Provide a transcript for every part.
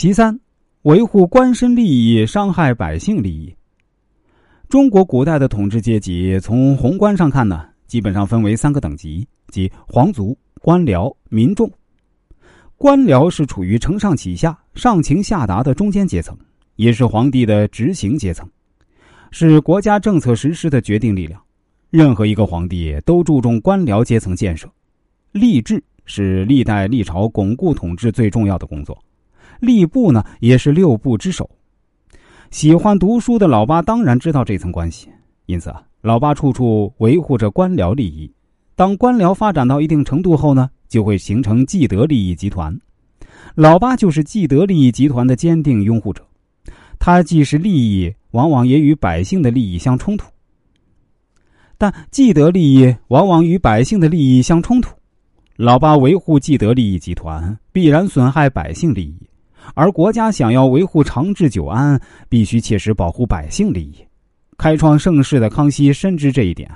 其三，维护官绅利益，伤害百姓利益。中国古代的统治阶级，从宏观上看呢，基本上分为三个等级，即皇族、官僚、民众。官僚是处于承上启下、上情下达的中间阶层，也是皇帝的执行阶层，是国家政策实施的决定力量。任何一个皇帝都注重官僚阶层建设。吏治是历代历朝巩固统治最重要的工作，吏部呢也是六部之首。喜欢读书的老八当然知道这层关系，因此啊，老八处处维护着官僚利益。当官僚发展到一定程度后呢，就会形成既得利益集团。老八就是既得利益集团的坚定拥护者，他既是利益，往往也与百姓的利益相冲突。但既得利益往往与百姓的利益相冲突，老八维护既得利益集团，必然损害百姓利益。而国家想要维护长治久安，必须切实保护百姓利益。开创盛世的康熙深知这一点，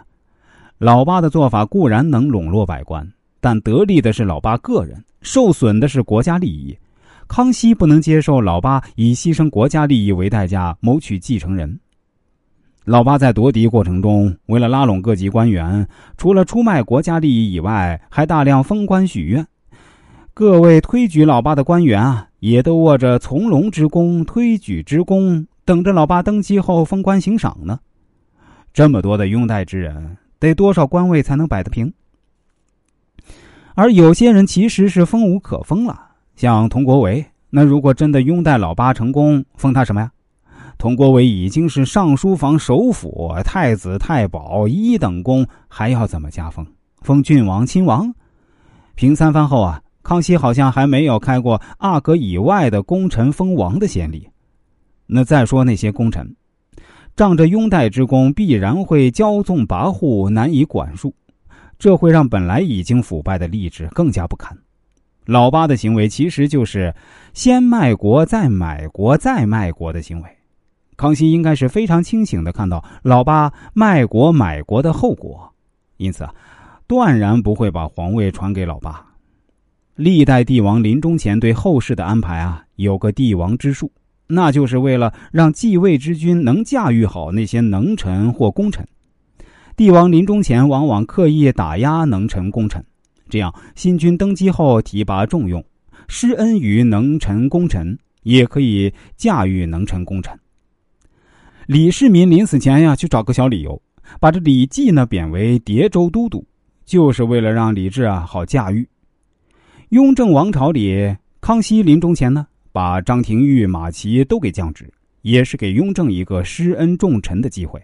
老八的做法固然能笼络百官，但得利的是老八个人，受损的是国家利益。康熙不能接受老八以牺牲国家利益为代价谋取继承人。老八在夺嫡过程中，为了拉拢各级官员，除了出卖国家利益以外，还大量封官许愿。各位推举老八的官员啊，也都握着从龙之功、推举之功，等着老八登基后封官行赏呢。这么多的拥戴之人，得多少官位才能摆得平？而有些人其实是封无可封了，像佟国维，那如果真的拥戴老八成功，封他什么呀？佟国维已经是尚书房首辅、太子太保一等功，还要怎么加封？封郡王、亲王？平三番后啊。康熙好像还没有开过阿哥以外的功臣封王的先例。那再说那些功臣，仗着拥戴之功，必然会骄纵跋扈，难以管束，这会让本来已经腐败的吏治更加不堪。老八的行为其实就是先卖国再买国再卖国的行为。康熙应该是非常清醒的看到老八卖国买国的后果，因此啊，断然不会把皇位传给老八。历代帝王临终前对后世的安排啊，有个帝王之术，那就是为了让继位之君能驾驭好那些能臣或功臣。帝王临终前往往刻意打压能臣功臣，这样新君登基后提拔重用，施恩于能臣功臣，也可以驾驭能臣功臣。李世民临死前呀，去找个小理由，把这李绩呢贬为叠州都督，就是为了让李治啊好驾驭。雍正王朝里，康熙临终前呢，把张廷玉、马齐都给降职，也是给雍正一个施恩重臣的机会。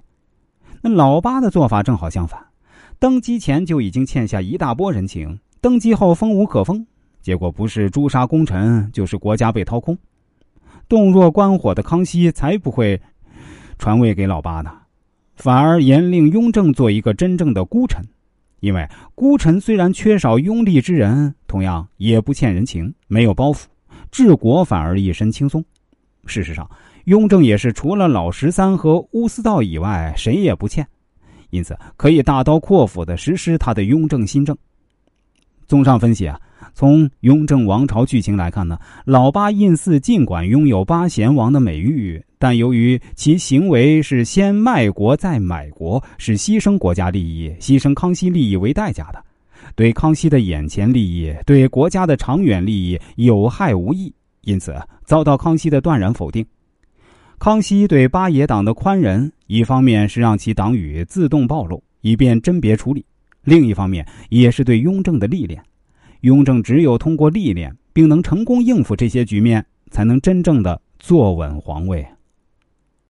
那老八的做法正好相反，登基前就已经欠下一大波人情，登基后封无可封，结果不是诛杀功臣，就是国家被掏空。洞若观火的康熙才不会传位给老八呢，反而严令雍正做一个真正的孤臣。因为孤臣虽然缺少拥立之人，同样也不欠人情，没有包袱，治国反而一身轻松。事实上，雍正也是除了老十三和乌思道以外，谁也不欠，因此可以大刀阔斧的实施他的雍正新政。综上分析啊，从雍正王朝剧情来看呢，老八胤祀尽管拥有八贤王的美誉。但由于其行为是先卖国再买国，是牺牲国家利益、牺牲康熙利益为代价的，对康熙的眼前利益、对国家的长远利益有害无益，因此遭到康熙的断然否定。康熙对八爷党的宽仁，一方面是让其党羽自动暴露，以便甄别处理；另一方面也是对雍正的历练。雍正只有通过历练，并能成功应付这些局面，才能真正的坐稳皇位。